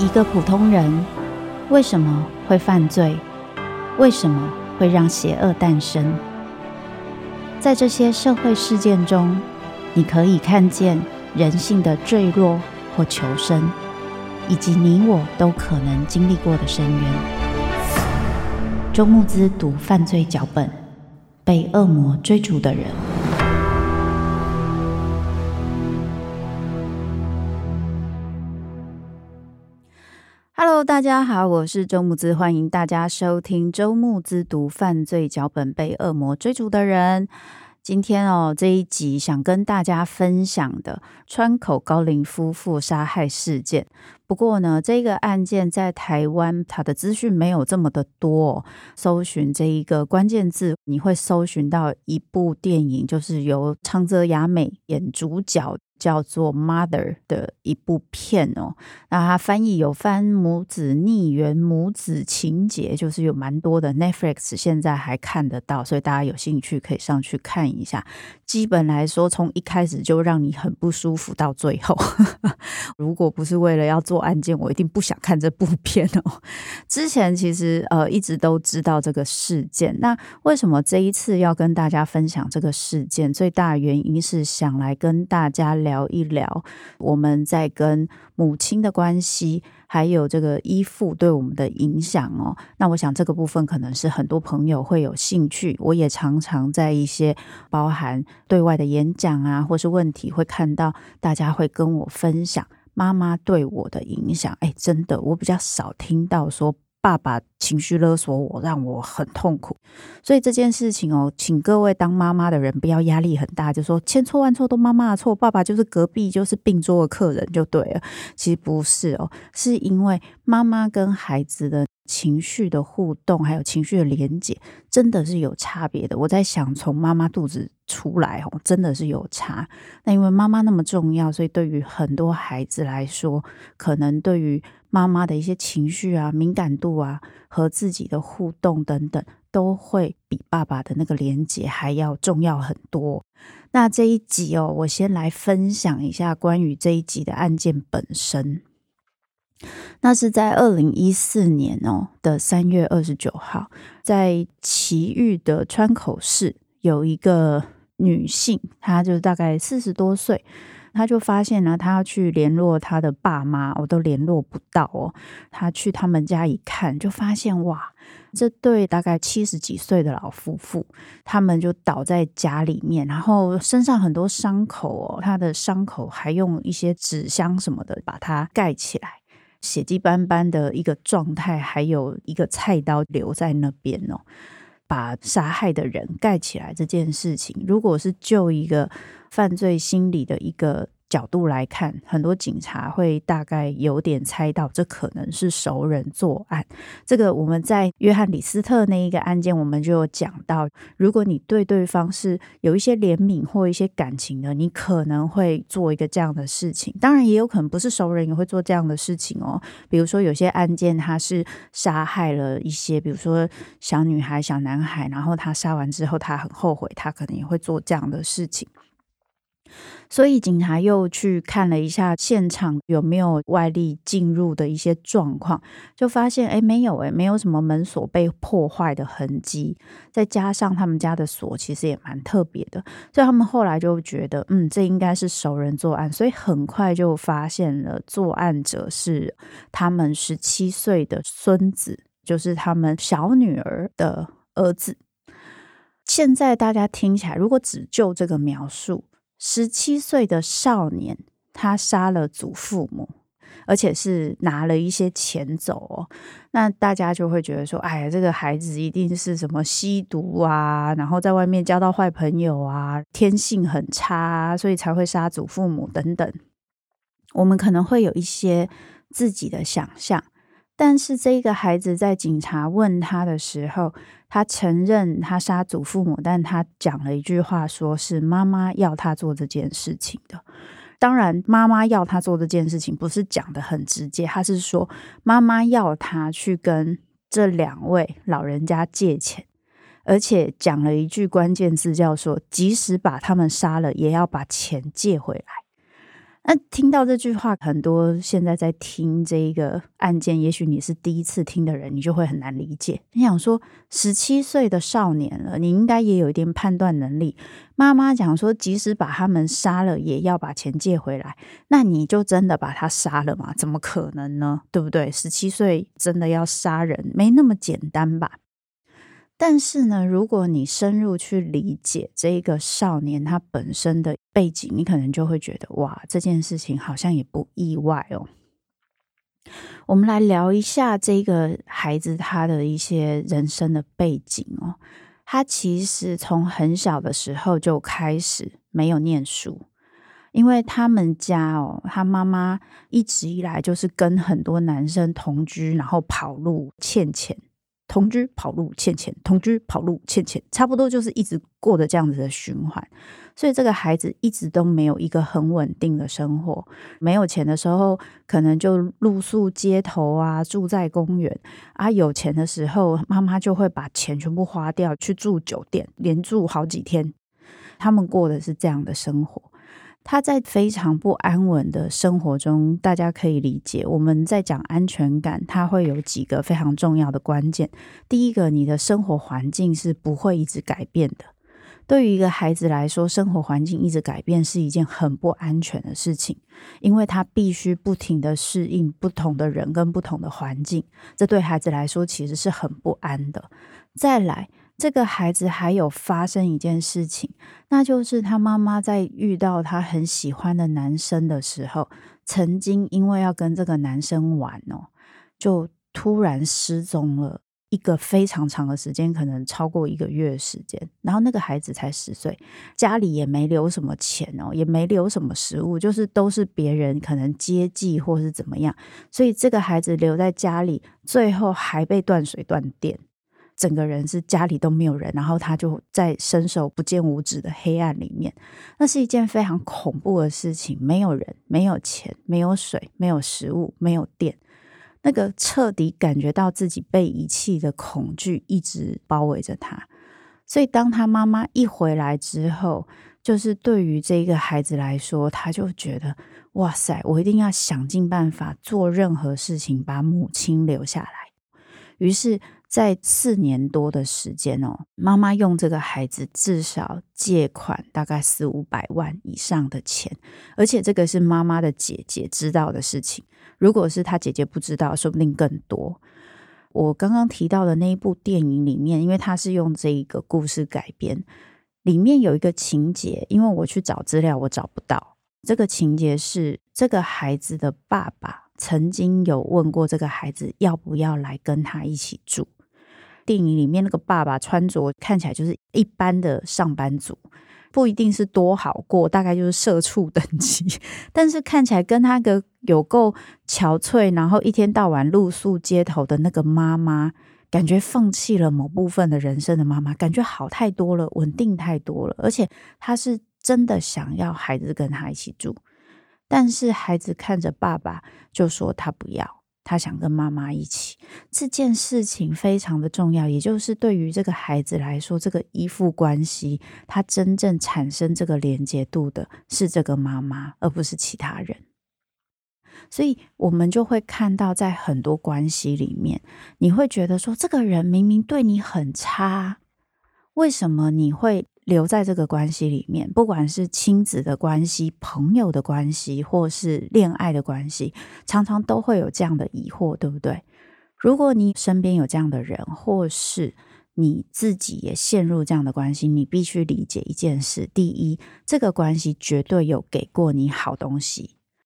一个普通人为什么会犯罪？为什么会让邪恶诞生？在这些社会事件中，你可以看见人性的坠落或求生，以及你我都可能经历过的深渊。周慕姿读犯罪脚本，被恶魔追逐的人。大家好，我是周木子，欢迎大家收听周木子读犯罪脚本，被恶魔追逐的人。今天哦，这一集想跟大家分享的川口高龄夫妇杀害事件。不过呢，这个案件在台湾，它的资讯没有这么的多。搜寻这一个关键字，你会搜寻到一部电影，就是由长泽雅美演主角。叫做《Mother》的一部片哦，那它翻译有翻母子逆缘、母子情结，就是有蛮多的。Netflix 现在还看得到，所以大家有兴趣可以上去看一下。基本来说，从一开始就让你很不舒服到最后。如果不是为了要做案件，我一定不想看这部片哦。之前其实呃一直都知道这个事件，那为什么这一次要跟大家分享这个事件？最大原因是想来跟大家聊。聊一聊我们在跟母亲的关系，还有这个依附对我们的影响哦。那我想这个部分可能是很多朋友会有兴趣。我也常常在一些包含对外的演讲啊，或是问题，会看到大家会跟我分享妈妈对我的影响。哎，真的，我比较少听到说。爸爸情绪勒索我，让我很痛苦。所以这件事情哦，请各位当妈妈的人不要压力很大，就说千错万错都妈妈的错，爸爸就是隔壁就是病桌的客人就对了。其实不是哦，是因为妈妈跟孩子的情绪的互动，还有情绪的连结，真的是有差别的。我在想，从妈妈肚子出来哦，真的是有差。那因为妈妈那么重要，所以对于很多孩子来说，可能对于妈妈的一些情绪啊、敏感度啊，和自己的互动等等，都会比爸爸的那个连结还要重要很多。那这一集哦，我先来分享一下关于这一集的案件本身。那是在二零一四年哦的三月二十九号，在埼玉的川口市有一个女性，她就大概四十多岁。她就发现呢，她要去联络她的爸妈，我都联络不到哦。她去他们家一看，就发现哇，这对大概七十几岁的老夫妇，他们就倒在家里面，然后身上很多伤口哦，他的伤口还用一些纸箱什么的把它盖起来，血迹斑斑的一个状态，还有一个菜刀留在那边哦。把杀害的人盖起来这件事情，如果是就一个犯罪心理的一个角度来看，很多警察会大概有点猜到，这可能是熟人作案。这个我们在约翰李斯特那一个案件，我们就有讲到，如果你对对方是有一些怜悯或一些感情的，你可能会做一个这样的事情。当然，也有可能不是熟人也会做这样的事情哦。比如说，有些案件他是杀害了一些，比如说小女孩、小男孩，然后他杀完之后，他很后悔，他可能也会做这样的事情。所以警察又去看了一下现场有没有外力进入的一些状况，就发现哎，没有哎，没有什么门锁被破坏的痕迹。再加上他们家的锁其实也蛮特别的，所以他们后来就觉得，嗯，这应该是熟人作案。所以很快就发现了作案者是他们十七岁的孙子，就是他们小女儿的儿子。现在大家听起来，如果只就这个描述。十七岁的少年，他杀了祖父母，而且是拿了一些钱走哦。那大家就会觉得说：“哎呀，这个孩子一定是什么吸毒啊，然后在外面交到坏朋友啊，天性很差，所以才会杀祖父母等等。”我们可能会有一些自己的想象。但是这个孩子在警察问他的时候，他承认他杀祖父母，但他讲了一句话，说是妈妈要他做这件事情的。当然，妈妈要他做这件事情不是讲的很直接，他是说妈妈要他去跟这两位老人家借钱，而且讲了一句关键字，叫做即使把他们杀了，也要把钱借回来。那听到这句话，很多现在在听这个案件，也许你是第一次听的人，你就会很难理解。你想说，十七岁的少年了，你应该也有一点判断能力。妈妈讲说，即使把他们杀了，也要把钱借回来。那你就真的把他杀了吗？怎么可能呢？对不对？十七岁真的要杀人，没那么简单吧？但是呢，如果你深入去理解这个少年他本身的背景，你可能就会觉得哇，这件事情好像也不意外哦。我们来聊一下这个孩子他的一些人生的背景哦。他其实从很小的时候就开始没有念书，因为他们家哦，他妈妈一直以来就是跟很多男生同居，然后跑路欠钱。同居跑路欠钱，同居跑路欠钱，差不多就是一直过的这样子的循环，所以这个孩子一直都没有一个很稳定的生活。没有钱的时候，可能就露宿街头啊，住在公园啊；有钱的时候，妈妈就会把钱全部花掉，去住酒店，连住好几天。他们过的是这样的生活。他在非常不安稳的生活中，大家可以理解。我们在讲安全感，它会有几个非常重要的关键。第一个，你的生活环境是不会一直改变的。对于一个孩子来说，生活环境一直改变是一件很不安全的事情，因为他必须不停的适应不同的人跟不同的环境，这对孩子来说其实是很不安的。再来。这个孩子还有发生一件事情，那就是他妈妈在遇到他很喜欢的男生的时候，曾经因为要跟这个男生玩哦，就突然失踪了一个非常长的时间，可能超过一个月的时间。然后那个孩子才十岁，家里也没留什么钱哦，也没留什么食物，就是都是别人可能接济或是怎么样，所以这个孩子留在家里，最后还被断水断电。整个人是家里都没有人，然后他就在伸手不见五指的黑暗里面，那是一件非常恐怖的事情。没有人，没有钱，没有水，没有食物，没有电，那个彻底感觉到自己被遗弃的恐惧一直包围着他。所以当他妈妈一回来之后，就是对于这个孩子来说，他就觉得哇塞，我一定要想尽办法做任何事情，把母亲留下来。于是。在四年多的时间哦，妈妈用这个孩子至少借款大概四五百万以上的钱，而且这个是妈妈的姐姐知道的事情。如果是她姐姐不知道，说不定更多。我刚刚提到的那一部电影里面，因为它是用这一个故事改编，里面有一个情节，因为我去找资料，我找不到。这个情节是这个孩子的爸爸曾经有问过这个孩子要不要来跟他一起住。电影里面那个爸爸穿着看起来就是一般的上班族，不一定是多好过，大概就是社畜等级。但是看起来跟他个有够憔悴，然后一天到晚露宿街头的那个妈妈，感觉放弃了某部分的人生的妈妈，感觉好太多了，稳定太多了。而且他是真的想要孩子跟他一起住，但是孩子看着爸爸就说他不要。他想跟妈妈一起，这件事情非常的重要，也就是对于这个孩子来说，这个依附关系，他真正产生这个连接度的是这个妈妈，而不是其他人。所以，我们就会看到，在很多关系里面，你会觉得说，这个人明明对你很差，为什么你会？留在这个关系里面，不管是亲子的关系、朋友的关系，或是恋爱的关系，常常都会有这样的疑惑，对不对？如果你身边有这样的人，或是你自己也陷入这样的关系，你必须理解一件事：第一，这个关系绝对有给过你好东西，